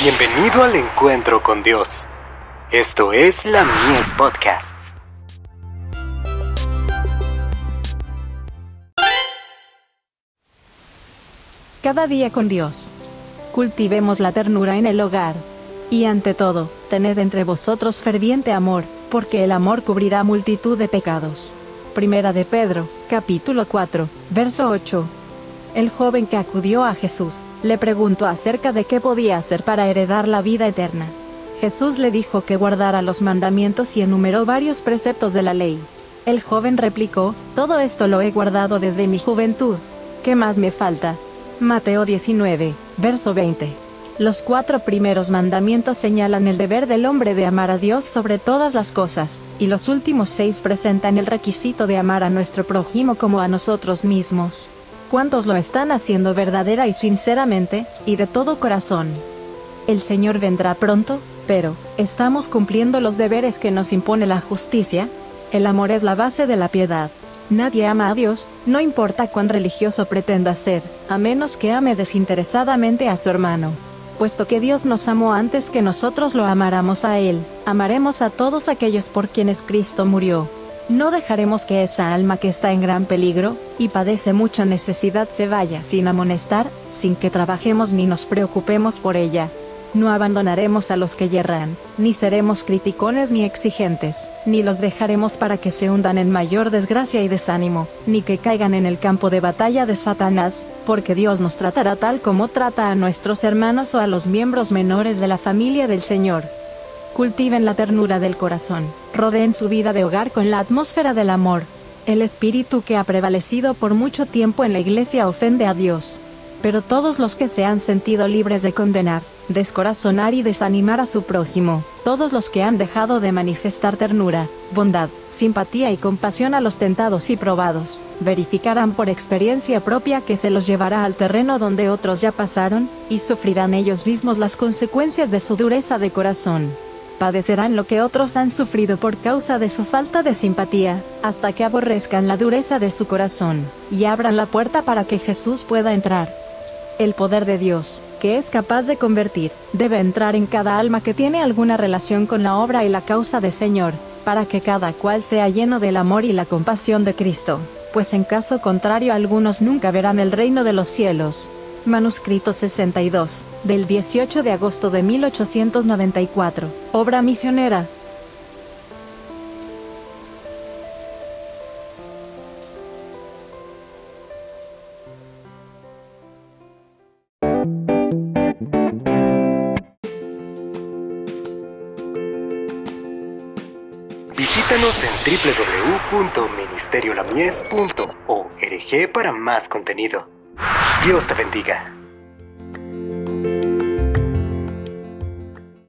Bienvenido al encuentro con Dios. Esto es la Mies Podcasts. Cada día con Dios. Cultivemos la ternura en el hogar. Y ante todo, tened entre vosotros ferviente amor, porque el amor cubrirá multitud de pecados. Primera de Pedro, capítulo 4, verso 8. El joven que acudió a Jesús, le preguntó acerca de qué podía hacer para heredar la vida eterna. Jesús le dijo que guardara los mandamientos y enumeró varios preceptos de la ley. El joven replicó, todo esto lo he guardado desde mi juventud. ¿Qué más me falta? Mateo 19, verso 20. Los cuatro primeros mandamientos señalan el deber del hombre de amar a Dios sobre todas las cosas, y los últimos seis presentan el requisito de amar a nuestro prójimo como a nosotros mismos. ¿Cuántos lo están haciendo verdadera y sinceramente, y de todo corazón? El Señor vendrá pronto, pero, ¿estamos cumpliendo los deberes que nos impone la justicia? El amor es la base de la piedad. Nadie ama a Dios, no importa cuán religioso pretenda ser, a menos que ame desinteresadamente a su hermano. Puesto que Dios nos amó antes que nosotros lo amáramos a Él, amaremos a todos aquellos por quienes Cristo murió. No dejaremos que esa alma que está en gran peligro, y padece mucha necesidad se vaya sin amonestar, sin que trabajemos ni nos preocupemos por ella. No abandonaremos a los que yerran, ni seremos criticones ni exigentes, ni los dejaremos para que se hundan en mayor desgracia y desánimo, ni que caigan en el campo de batalla de Satanás, porque Dios nos tratará tal como trata a nuestros hermanos o a los miembros menores de la familia del Señor cultiven la ternura del corazón, rodeen su vida de hogar con la atmósfera del amor. El espíritu que ha prevalecido por mucho tiempo en la iglesia ofende a Dios. Pero todos los que se han sentido libres de condenar, descorazonar y desanimar a su prójimo, todos los que han dejado de manifestar ternura, bondad, simpatía y compasión a los tentados y probados, verificarán por experiencia propia que se los llevará al terreno donde otros ya pasaron, y sufrirán ellos mismos las consecuencias de su dureza de corazón padecerán lo que otros han sufrido por causa de su falta de simpatía, hasta que aborrezcan la dureza de su corazón, y abran la puerta para que Jesús pueda entrar. El poder de Dios, que es capaz de convertir, debe entrar en cada alma que tiene alguna relación con la obra y la causa del Señor, para que cada cual sea lleno del amor y la compasión de Cristo, pues en caso contrario algunos nunca verán el reino de los cielos. Manuscrito 62, del 18 de agosto de 1894. Obra misionera. Visítanos en www.ministeriolamies.org para más contenido. Dios te bendiga.